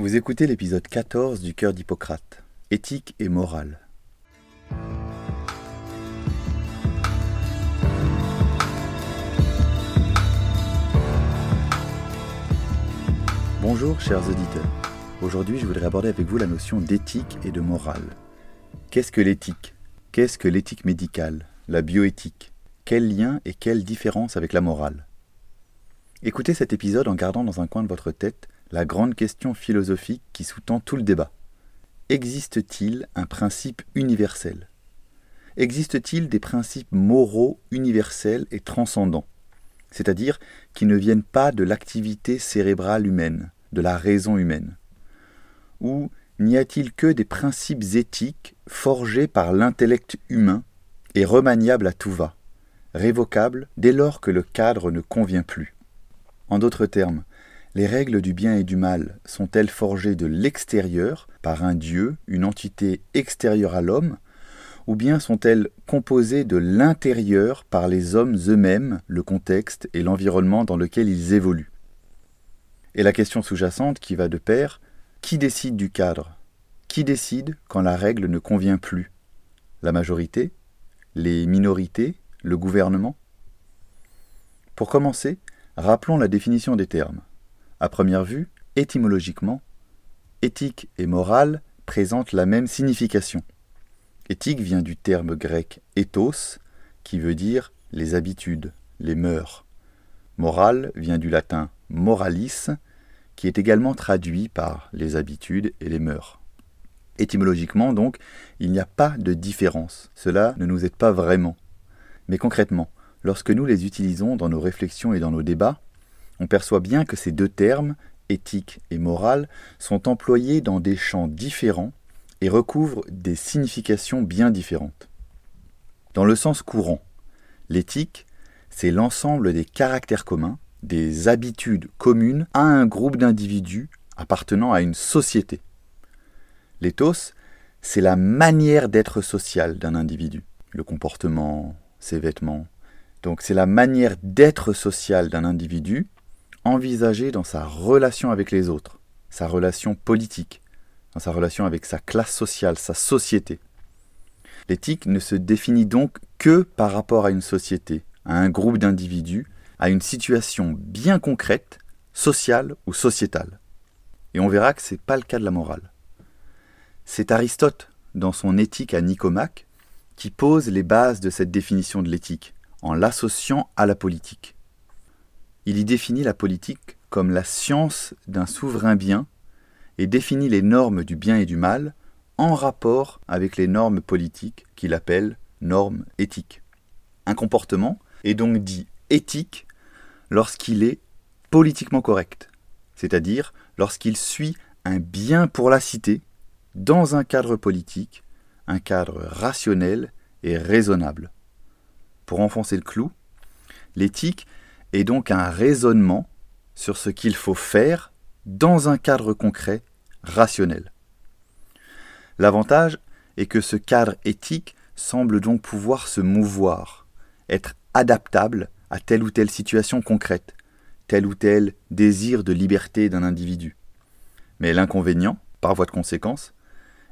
Vous écoutez l'épisode 14 du Cœur d'Hippocrate, Éthique et morale. Bonjour chers auditeurs. Aujourd'hui je voudrais aborder avec vous la notion d'éthique et de morale. Qu'est-ce que l'éthique? Qu'est-ce que l'éthique médicale? La bioéthique? Quel lien et quelle différence avec la morale? Écoutez cet épisode en gardant dans un coin de votre tête la grande question philosophique qui sous-tend tout le débat. Existe-t-il un principe universel? Existe-t-il des principes moraux universels et transcendants? C'est-à-dire qui ne viennent pas de l'activité cérébrale humaine, de la raison humaine? Ou n'y a-t-il que des principes éthiques forgés par l'intellect humain et remaniables à tout va, révocables dès lors que le cadre ne convient plus? En d'autres termes, les règles du bien et du mal sont-elles forgées de l'extérieur, par un Dieu, une entité extérieure à l'homme, ou bien sont-elles composées de l'intérieur par les hommes eux-mêmes, le contexte et l'environnement dans lequel ils évoluent? Et la question sous-jacente qui va de pair, qui décide du cadre? Qui décide quand la règle ne convient plus? La majorité? Les minorités? Le gouvernement? Pour commencer, rappelons la définition des termes. À première vue, étymologiquement, éthique et morale présentent la même signification. Éthique vient du terme grec ethos, qui veut dire les habitudes, les mœurs. Morale vient du latin moralis, qui est également traduit par les habitudes et les mœurs. Étymologiquement, donc, il n'y a pas de différence. Cela ne nous aide pas vraiment. Mais concrètement, lorsque nous les utilisons dans nos réflexions et dans nos débats, on perçoit bien que ces deux termes, éthique et morale, sont employés dans des champs différents et recouvrent des significations bien différentes. Dans le sens courant, l'éthique, c'est l'ensemble des caractères communs, des habitudes communes à un groupe d'individus appartenant à une société. L'éthos, c'est la manière d'être social d'un individu, le comportement, ses vêtements. Donc c'est la manière d'être social d'un individu envisagé dans sa relation avec les autres, sa relation politique, dans sa relation avec sa classe sociale, sa société. L'éthique ne se définit donc que par rapport à une société, à un groupe d'individus, à une situation bien concrète, sociale ou sociétale. Et on verra que ce n'est pas le cas de la morale. C'est Aristote, dans son éthique à Nicomaque, qui pose les bases de cette définition de l'éthique, en l'associant à la politique. Il y définit la politique comme la science d'un souverain bien et définit les normes du bien et du mal en rapport avec les normes politiques qu'il appelle normes éthiques. Un comportement est donc dit éthique lorsqu'il est politiquement correct, c'est-à-dire lorsqu'il suit un bien pour la cité dans un cadre politique, un cadre rationnel et raisonnable. Pour enfoncer le clou, l'éthique et donc un raisonnement sur ce qu'il faut faire dans un cadre concret, rationnel. L'avantage est que ce cadre éthique semble donc pouvoir se mouvoir, être adaptable à telle ou telle situation concrète, tel ou tel désir de liberté d'un individu. Mais l'inconvénient, par voie de conséquence,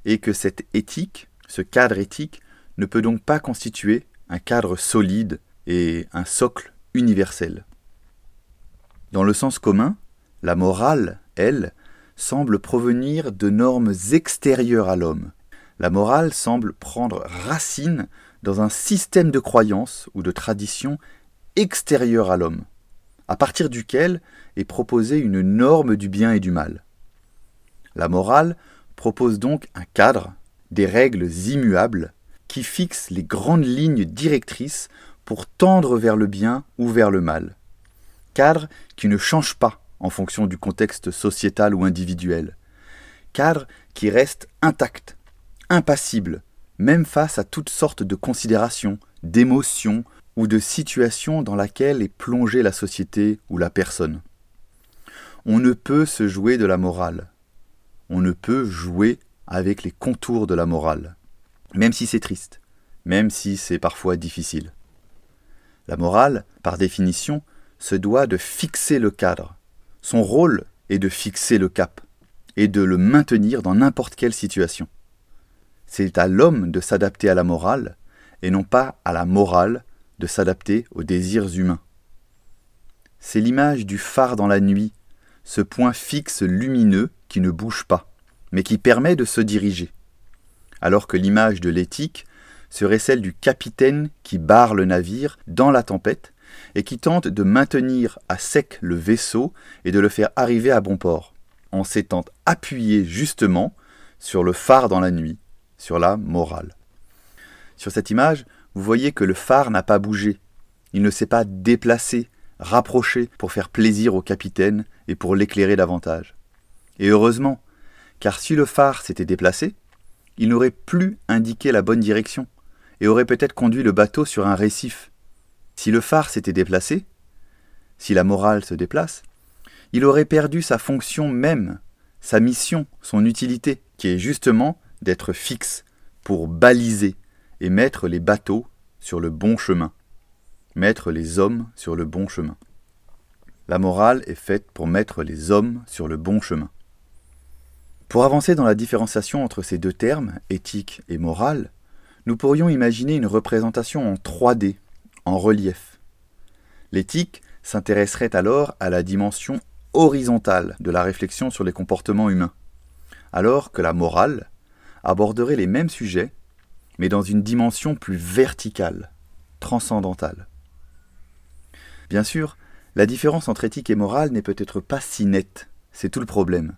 est que cette éthique, ce cadre éthique, ne peut donc pas constituer un cadre solide et un socle universel. Dans le sens commun, la morale, elle, semble provenir de normes extérieures à l'homme. La morale semble prendre racine dans un système de croyances ou de traditions extérieures à l'homme, à partir duquel est proposée une norme du bien et du mal. La morale propose donc un cadre, des règles immuables, qui fixent les grandes lignes directrices pour tendre vers le bien ou vers le mal cadre qui ne change pas en fonction du contexte sociétal ou individuel, cadre qui reste intact, impassible, même face à toutes sortes de considérations, d'émotions ou de situations dans laquelle est plongée la société ou la personne. On ne peut se jouer de la morale. On ne peut jouer avec les contours de la morale, même si c'est triste, même si c'est parfois difficile. La morale, par définition, se doit de fixer le cadre. Son rôle est de fixer le cap. et de le maintenir dans n'importe quelle situation. C'est à l'homme de s'adapter à la morale, et non pas à la morale de s'adapter aux désirs humains. C'est l'image du phare dans la nuit, ce point fixe lumineux qui ne bouge pas, mais qui permet de se diriger. Alors que l'image de l'éthique serait celle du capitaine qui barre le navire dans la tempête et qui tente de maintenir à sec le vaisseau et de le faire arriver à bon port, en s'étant appuyé justement sur le phare dans la nuit, sur la morale. Sur cette image, vous voyez que le phare n'a pas bougé, il ne s'est pas déplacé, rapproché pour faire plaisir au capitaine et pour l'éclairer davantage. Et heureusement, car si le phare s'était déplacé, il n'aurait plus indiqué la bonne direction et aurait peut-être conduit le bateau sur un récif. Si le phare s'était déplacé, si la morale se déplace, il aurait perdu sa fonction même, sa mission, son utilité, qui est justement d'être fixe, pour baliser et mettre les bateaux sur le bon chemin, mettre les hommes sur le bon chemin. La morale est faite pour mettre les hommes sur le bon chemin. Pour avancer dans la différenciation entre ces deux termes, éthique et morale, nous pourrions imaginer une représentation en 3D, relief. L'éthique s'intéresserait alors à la dimension horizontale de la réflexion sur les comportements humains, alors que la morale aborderait les mêmes sujets, mais dans une dimension plus verticale, transcendantale. Bien sûr, la différence entre éthique et morale n'est peut-être pas si nette, c'est tout le problème.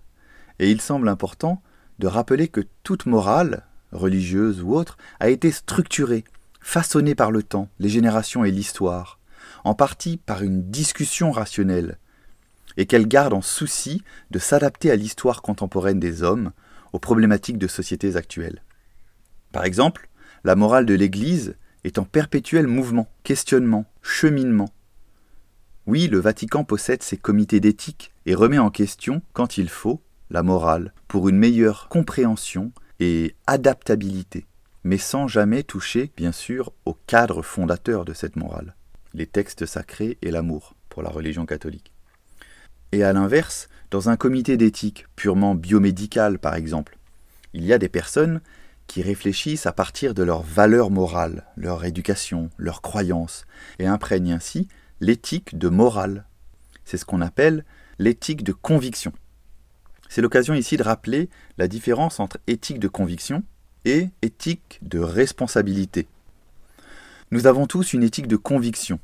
Et il semble important de rappeler que toute morale, religieuse ou autre, a été structurée, façonnée par le temps, les générations et l'histoire, en partie par une discussion rationnelle, et qu'elle garde en souci de s'adapter à l'histoire contemporaine des hommes, aux problématiques de sociétés actuelles. Par exemple, la morale de l'Église est en perpétuel mouvement, questionnement, cheminement. Oui, le Vatican possède ses comités d'éthique et remet en question, quand il faut, la morale, pour une meilleure compréhension et adaptabilité, mais sans jamais toucher, bien sûr, au cadre fondateur de cette morale, les textes sacrés et l'amour, pour la religion catholique. Et à l'inverse, dans un comité d'éthique purement biomédical, par exemple, il y a des personnes qui réfléchissent à partir de leurs valeurs morales, leur éducation, leurs croyances, et imprègnent ainsi l'éthique de morale. C'est ce qu'on appelle l'éthique de conviction. C'est l'occasion ici de rappeler la différence entre éthique de conviction et éthique de responsabilité. Nous avons tous une éthique de conviction,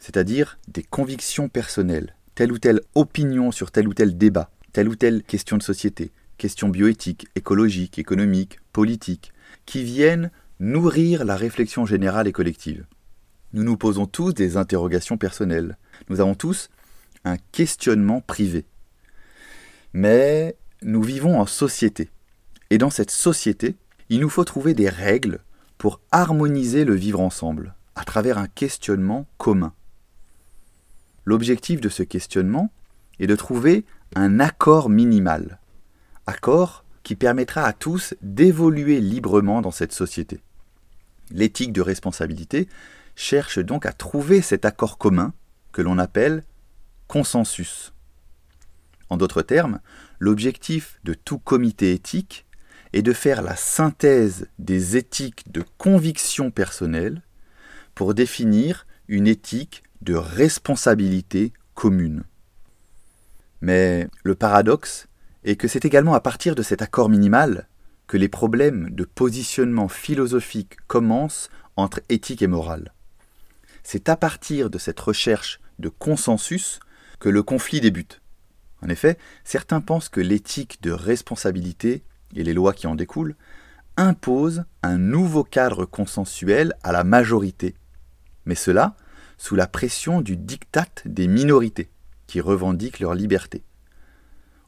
c'est-à-dire des convictions personnelles, telle ou telle opinion sur tel ou tel débat, telle ou telle question de société, question bioéthique, écologique, économique, politique, qui viennent nourrir la réflexion générale et collective. Nous nous posons tous des interrogations personnelles. Nous avons tous un questionnement privé. Mais nous vivons en société. Et dans cette société, il nous faut trouver des règles pour harmoniser le vivre ensemble, à travers un questionnement commun. L'objectif de ce questionnement est de trouver un accord minimal, accord qui permettra à tous d'évoluer librement dans cette société. L'éthique de responsabilité cherche donc à trouver cet accord commun que l'on appelle consensus. En d'autres termes, l'objectif de tout comité éthique est de faire la synthèse des éthiques de conviction personnelle pour définir une éthique de responsabilité commune. Mais le paradoxe est que c'est également à partir de cet accord minimal que les problèmes de positionnement philosophique commencent entre éthique et morale. C'est à partir de cette recherche de consensus que le conflit débute. En effet, certains pensent que l'éthique de responsabilité et les lois qui en découlent imposent un nouveau cadre consensuel à la majorité, mais cela sous la pression du diktat des minorités, qui revendiquent leur liberté.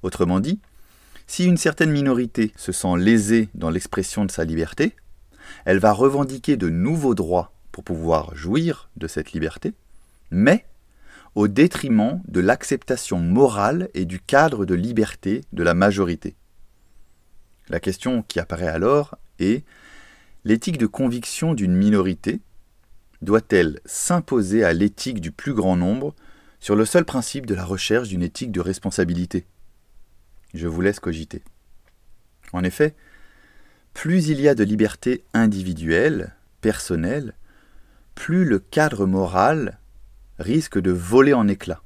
Autrement dit, si une certaine minorité se sent lésée dans l'expression de sa liberté, elle va revendiquer de nouveaux droits pour pouvoir jouir de cette liberté, mais au détriment de l'acceptation morale et du cadre de liberté de la majorité. La question qui apparaît alors est l'éthique de conviction d'une minorité doit-elle s'imposer à l'éthique du plus grand nombre sur le seul principe de la recherche d'une éthique de responsabilité? Je vous laisse cogiter. En effet, plus il y a de liberté individuelle, personnelle, plus le cadre moral risque de voler en éclats.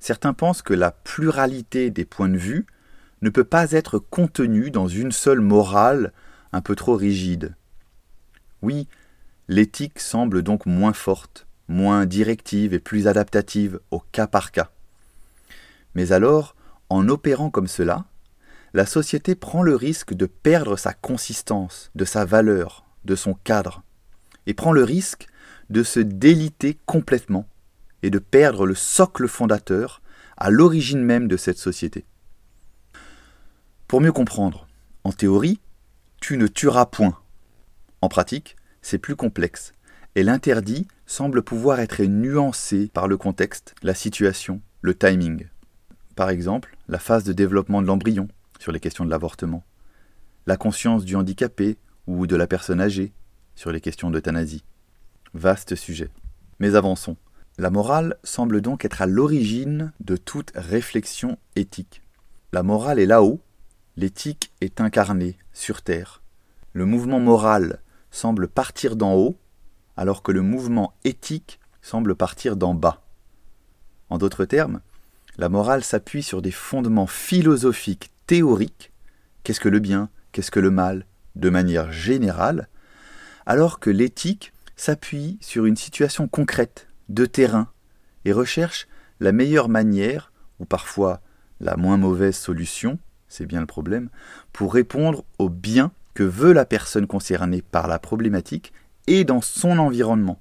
Certains pensent que la pluralité des points de vue ne peut pas être contenue dans une seule morale un peu trop rigide. Oui, l'éthique semble donc moins forte, moins directive et plus adaptative au cas par cas. Mais alors, en opérant comme cela, la société prend le risque de perdre sa consistance, de sa valeur, de son cadre, et prend le risque de se déliter complètement et de perdre le socle fondateur à l'origine même de cette société. Pour mieux comprendre, en théorie, tu ne tueras point. En pratique, c'est plus complexe, et l'interdit semble pouvoir être nuancé par le contexte, la situation, le timing. Par exemple, la phase de développement de l'embryon sur les questions de l'avortement, la conscience du handicapé ou de la personne âgée sur les questions d'euthanasie. Vaste sujet. Mais avançons. La morale semble donc être à l'origine de toute réflexion éthique. La morale est là-haut, l'éthique est incarnée sur Terre. Le mouvement moral semble partir d'en haut, alors que le mouvement éthique semble partir d'en bas. En d'autres termes, la morale s'appuie sur des fondements philosophiques théoriques, qu'est-ce que le bien, qu'est-ce que le mal, de manière générale, alors que l'éthique s'appuie sur une situation concrète, de terrain, et recherche la meilleure manière, ou parfois la moins mauvaise solution, c'est bien le problème, pour répondre au bien que veut la personne concernée par la problématique et dans son environnement,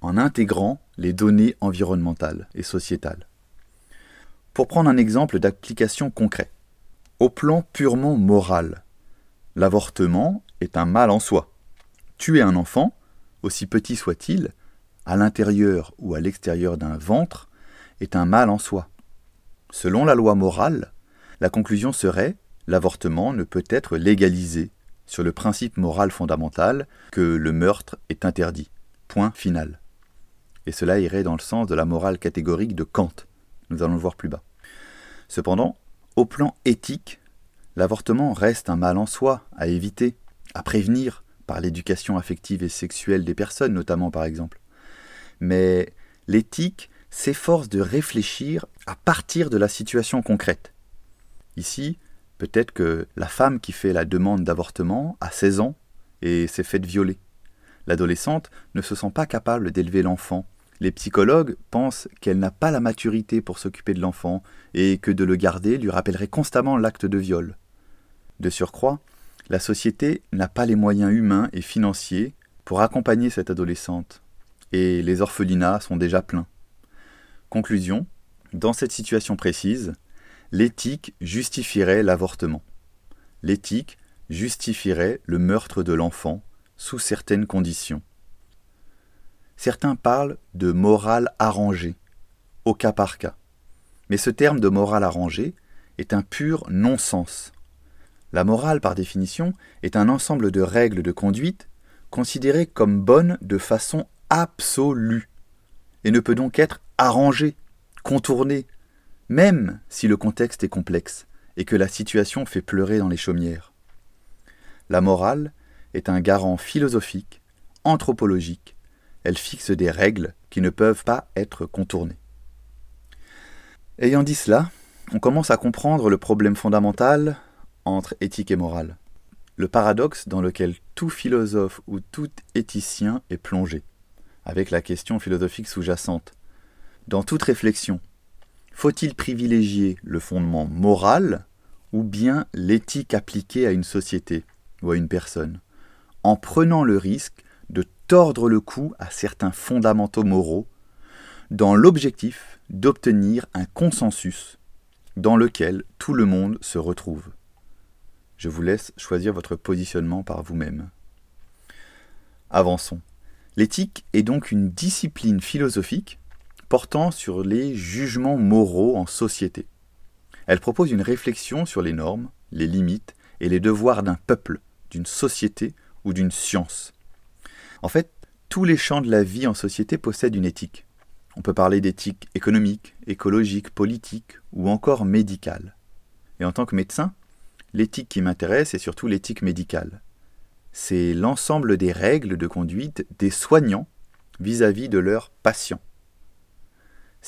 en intégrant les données environnementales et sociétales. Pour prendre un exemple d'application concret, au plan purement moral, l'avortement est un mal en soi. Tuer un enfant, aussi petit soit-il, à l'intérieur ou à l'extérieur d'un ventre, est un mal en soi. Selon la loi morale, la conclusion serait l'avortement ne peut être légalisé sur le principe moral fondamental que le meurtre est interdit. Point final. Et cela irait dans le sens de la morale catégorique de Kant. Nous allons le voir plus bas. Cependant, au plan éthique, l'avortement reste un mal en soi, à éviter, à prévenir, par l'éducation affective et sexuelle des personnes notamment par exemple. Mais l'éthique s'efforce de réfléchir à partir de la situation concrète. Ici, peut-être que la femme qui fait la demande d'avortement a 16 ans et s'est faite violer. L'adolescente ne se sent pas capable d'élever l'enfant. Les psychologues pensent qu'elle n'a pas la maturité pour s'occuper de l'enfant et que de le garder lui rappellerait constamment l'acte de viol. De surcroît, la société n'a pas les moyens humains et financiers pour accompagner cette adolescente, et les orphelinats sont déjà pleins. Conclusion, dans cette situation précise, l'éthique justifierait l'avortement. L'éthique justifierait le meurtre de l'enfant sous certaines conditions. Certains parlent de morale arrangée, au cas par cas. Mais ce terme de morale arrangée est un pur non-sens. La morale, par définition, est un ensemble de règles de conduite considérées comme bonnes de façon absolue, et ne peut donc être arrangée, contournée, même si le contexte est complexe et que la situation fait pleurer dans les chaumières. La morale est un garant philosophique, anthropologique, elle fixe des règles qui ne peuvent pas être contournées. Ayant dit cela, on commence à comprendre le problème fondamental entre éthique et morale, le paradoxe dans lequel tout philosophe ou tout éthicien est plongé, avec la question philosophique sous-jacente. Dans toute réflexion, faut-il privilégier le fondement moral ou bien l'éthique appliquée à une société ou à une personne, en prenant le risque de tordre le cou à certains fondamentaux moraux, dans l'objectif d'obtenir un consensus dans lequel tout le monde se retrouve? Je vous laisse choisir votre positionnement par vous-même. Avançons. L'éthique est donc une discipline philosophique portant sur les jugements moraux en société. Elle propose une réflexion sur les normes, les limites et les devoirs d'un peuple, d'une société ou d'une science. En fait, tous les champs de la vie en société possèdent une éthique. On peut parler d'éthique économique, écologique, politique ou encore médicale. Et en tant que médecin, l'éthique qui m'intéresse est surtout l'éthique médicale. C'est l'ensemble des règles de conduite des soignants vis-à-vis de leurs patients.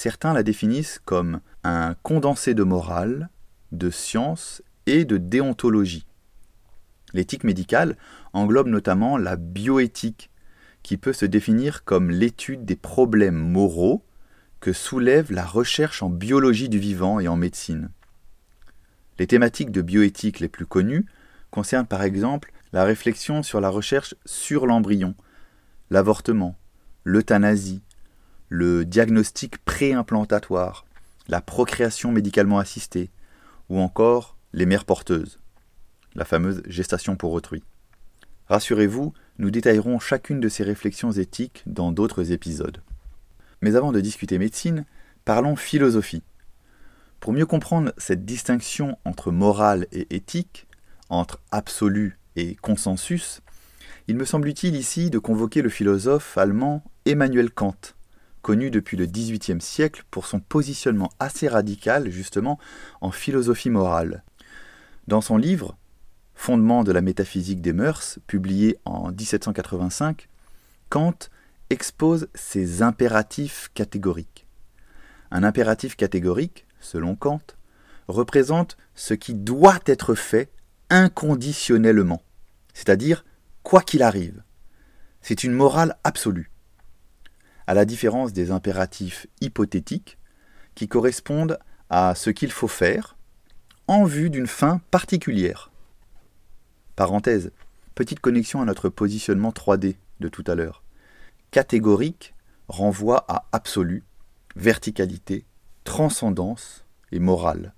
Certains la définissent comme un condensé de morale, de science et de déontologie. L'éthique médicale englobe notamment la bioéthique, qui peut se définir comme l'étude des problèmes moraux que soulève la recherche en biologie du vivant et en médecine. Les thématiques de bioéthique les plus connues concernent par exemple la réflexion sur la recherche sur l'embryon, l'avortement, l'euthanasie, le diagnostic préimplantatoire, la procréation médicalement assistée, ou encore les mères porteuses, la fameuse gestation pour autrui. Rassurez-vous, nous détaillerons chacune de ces réflexions éthiques dans d'autres épisodes. Mais avant de discuter médecine, parlons philosophie. Pour mieux comprendre cette distinction entre morale et éthique, entre absolu et consensus, il me semble utile ici de convoquer le philosophe allemand Emmanuel Kant, connu depuis le XVIIIe siècle pour son positionnement assez radical justement en philosophie morale. Dans son livre Fondement de la métaphysique des mœurs, publié en 1785, Kant expose ses impératifs catégoriques. Un impératif catégorique, selon Kant, représente ce qui doit être fait inconditionnellement, c'est-à-dire quoi qu'il arrive. C'est une morale absolue. À la différence des impératifs hypothétiques, qui correspondent à ce qu'il faut faire en vue d'une fin particulière. Parenthèse, petite connexion à notre positionnement 3D de tout à l'heure. Catégorique renvoie à absolu, verticalité, transcendance et morale.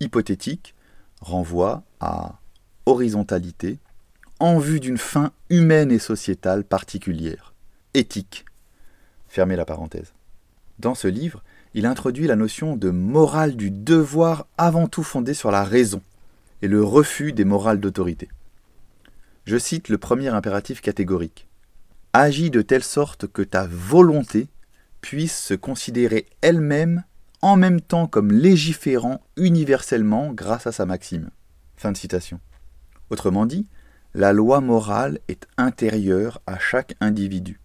Hypothétique renvoie à horizontalité, en vue d'une fin humaine et sociétale particulière. Éthique. Fermez la parenthèse. Dans ce livre, il introduit la notion de morale du devoir avant tout fondée sur la raison, et le refus des morales d'autorité. Je cite le premier impératif catégorique. Agis de telle sorte que ta volonté puisse se considérer elle-même en même temps comme légiférant universellement grâce à sa maxime. Fin de citation. Autrement dit, la loi morale est intérieure à chaque individu.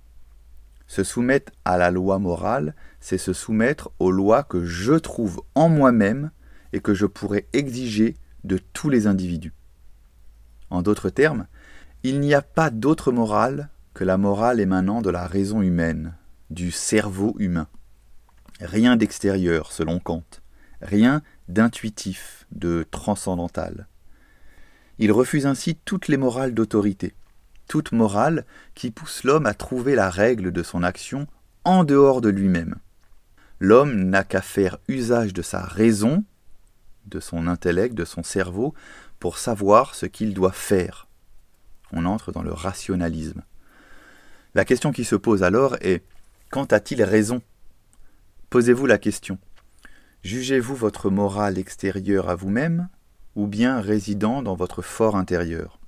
Se soumettre à la loi morale, c'est se soumettre aux lois que je trouve en moi-même et que je pourrais exiger de tous les individus. En d'autres termes, il n'y a pas d'autre morale que la morale émanant de la raison humaine, du cerveau humain. Rien d'extérieur, selon Kant, rien d'intuitif, de transcendantal. Il refuse ainsi toutes les morales d'autorité, toute morale qui pousse l'homme à trouver la règle de son action en dehors de lui-même. L'homme n'a qu'à faire usage de sa raison de son intellect, de son cerveau, pour savoir ce qu'il doit faire. On entre dans le rationalisme. La question qui se pose alors est quand a-t-il raison? Posez-vous la question. Jugez-vous votre morale extérieure à vous-même ou bien résidant dans votre fort intérieur?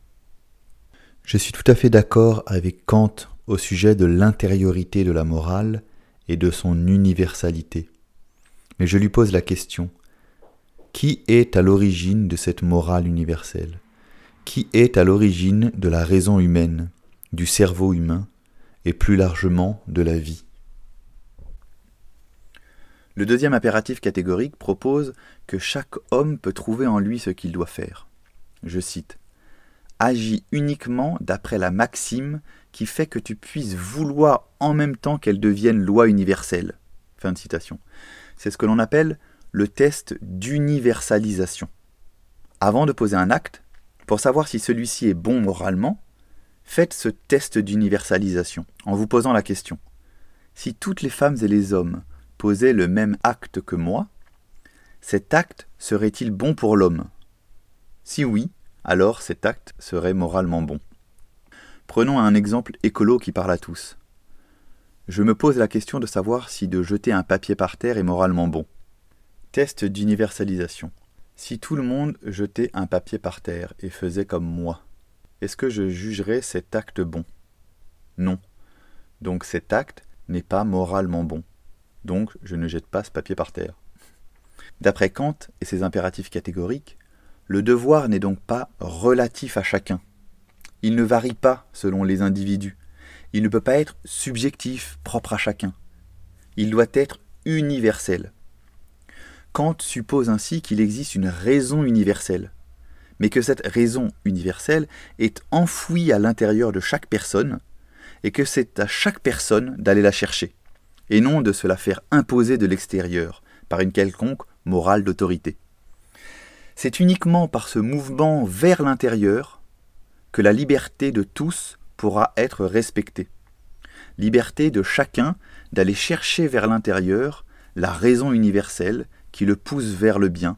Je suis tout à fait d'accord avec Kant au sujet de l'intériorité de la morale et de son universalité. Mais je lui pose la question, qui est à l'origine de cette morale universelle? Qui est à l'origine de la raison humaine, du cerveau humain, et plus largement de la vie? Le deuxième impératif catégorique propose que chaque homme peut trouver en lui ce qu'il doit faire. Je cite Agis uniquement d'après la maxime qui fait que tu puisses vouloir en même temps qu'elle devienne loi universelle. C'est ce que l'on appelle le test d'universalisation. Avant de poser un acte, pour savoir si celui-ci est bon moralement, faites ce test d'universalisation en vous posant la question. Si toutes les femmes et les hommes posaient le même acte que moi, cet acte serait-il bon pour l'homme? Si oui, alors cet acte serait moralement bon. Prenons un exemple écolo qui parle à tous. Je me pose la question de savoir si de jeter un papier par terre est moralement bon. Test d'universalisation. Si tout le monde jetait un papier par terre et faisait comme moi, est-ce que je jugerais cet acte bon? Non. Donc cet acte n'est pas moralement bon. Donc je ne jette pas ce papier par terre. D'après Kant et ses impératifs catégoriques, Le devoir n'est donc pas relatif à chacun. Il ne varie pas selon les individus. Il ne peut pas être subjectif, propre à chacun. Il doit être universel. Kant suppose ainsi qu'il existe une raison universelle, mais que cette raison universelle est enfouie à l'intérieur de chaque personne, et que c'est à chaque personne d'aller la chercher, et non de se la faire imposer de l'extérieur, par une quelconque morale d'autorité. C'est uniquement par ce mouvement vers l'intérieur que la liberté de tous pourra être respectée. Liberté de chacun d'aller chercher vers l'intérieur la raison universelle qui le pousse vers le bien,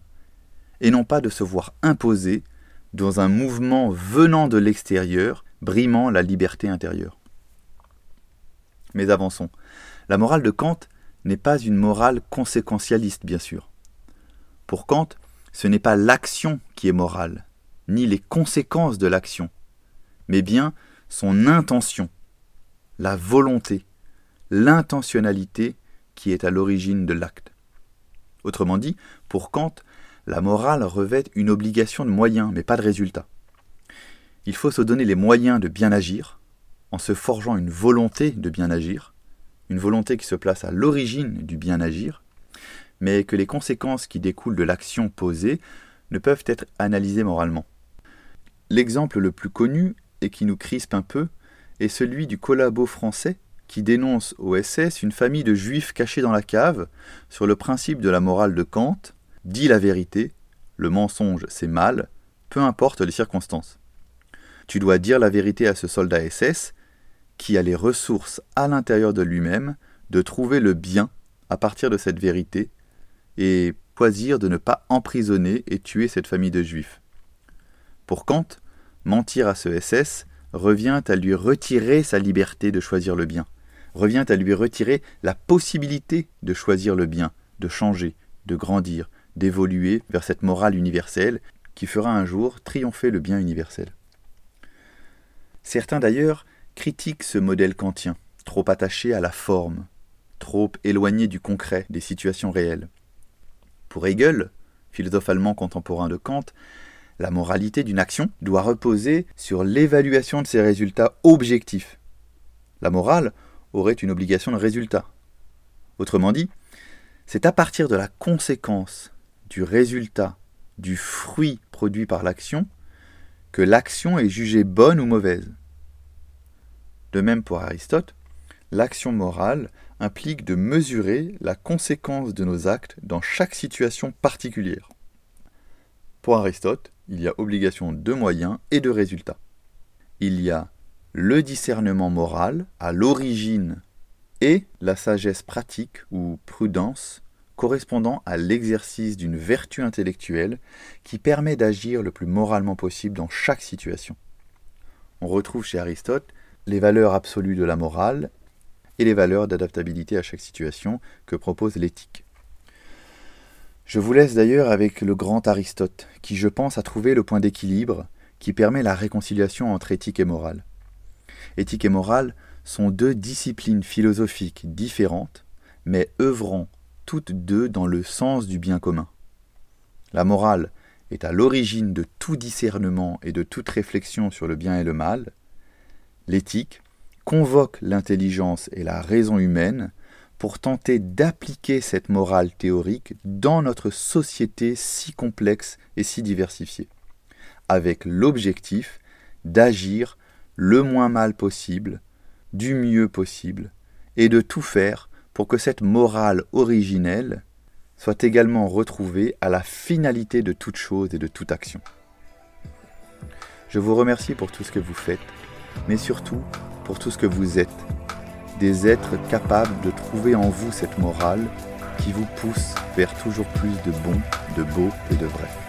et non pas de se voir imposer dans un mouvement venant de l'extérieur, brimant la liberté intérieure. Mais avançons. La morale de Kant n'est pas une morale conséquentialiste, bien sûr. Pour Kant, ce n'est pas l'action qui est morale, ni les conséquences de l'action, mais bien son intention, la volonté, l'intentionnalité qui est à l'origine de l'acte. Autrement dit, pour Kant, la morale revêt une obligation de moyens, mais pas de résultat. Il faut se donner les moyens de bien agir, en se forgeant une volonté de bien agir, une volonté qui se place à l'origine du bien agir, mais que les conséquences qui découlent de l'action posée ne peuvent être analysées moralement. L'exemple le plus connu, et qui nous crispe un peu, est celui du collabo français qui dénonce au SS une famille de juifs cachés dans la cave sur le principe de la morale de Kant, dit la vérité, le mensonge c'est mal, peu importe les circonstances. Tu dois dire la vérité à ce soldat SS, qui a les ressources à l'intérieur de lui-même de trouver le bien à partir de cette vérité, et choisir de ne pas emprisonner et tuer cette famille de juifs. Pour Kant, mentir à ce SS revient à lui retirer sa liberté de choisir le bien, revient à lui retirer la possibilité de choisir le bien, de changer, de grandir, d'évoluer vers cette morale universelle qui fera un jour triompher le bien universel. Certains d'ailleurs critiquent ce modèle kantien, trop attaché à la forme, trop éloigné du concret, des situations réelles. Pour Hegel, philosophe allemand contemporain de Kant, la moralité d'une action doit reposer sur l'évaluation de ses résultats objectifs. La morale aurait une obligation de résultat. Autrement dit, c'est à partir de la conséquence, du résultat, du fruit produit par l'action, que l'action est jugée bonne ou mauvaise. De même pour Aristote, l'action morale implique de mesurer la conséquence de nos actes dans chaque situation particulière. Pour Aristote, il y a obligation de moyens et de résultats. Il y a le discernement moral à l'origine et la sagesse pratique ou prudence correspondant à l'exercice d'une vertu intellectuelle qui permet d'agir le plus moralement possible dans chaque situation. On retrouve chez Aristote les valeurs absolues de la morale et les valeurs d'adaptabilité à chaque situation que propose l'éthique. Je vous laisse d'ailleurs avec le grand Aristote, qui je pense a trouvé le point d'équilibre qui permet la réconciliation entre éthique et morale. Éthique et morale sont deux disciplines philosophiques différentes, mais œuvrant toutes deux dans le sens du bien commun. La morale est à l'origine de tout discernement et de toute réflexion sur le bien et le mal. L'éthique convoque l'intelligence et la raison humaine pour tenter d'appliquer cette morale théorique dans notre société si complexe et si diversifiée, avec l'objectif d'agir le moins mal possible, du mieux possible, et de tout faire pour que cette morale originelle soit également retrouvée à la finalité de toute chose et de toute action. Je vous remercie pour tout ce que vous faites, mais surtout pour tout ce que vous êtes des êtres capables de trouver en vous cette morale qui vous pousse vers toujours plus de bon, de beau et de vrai.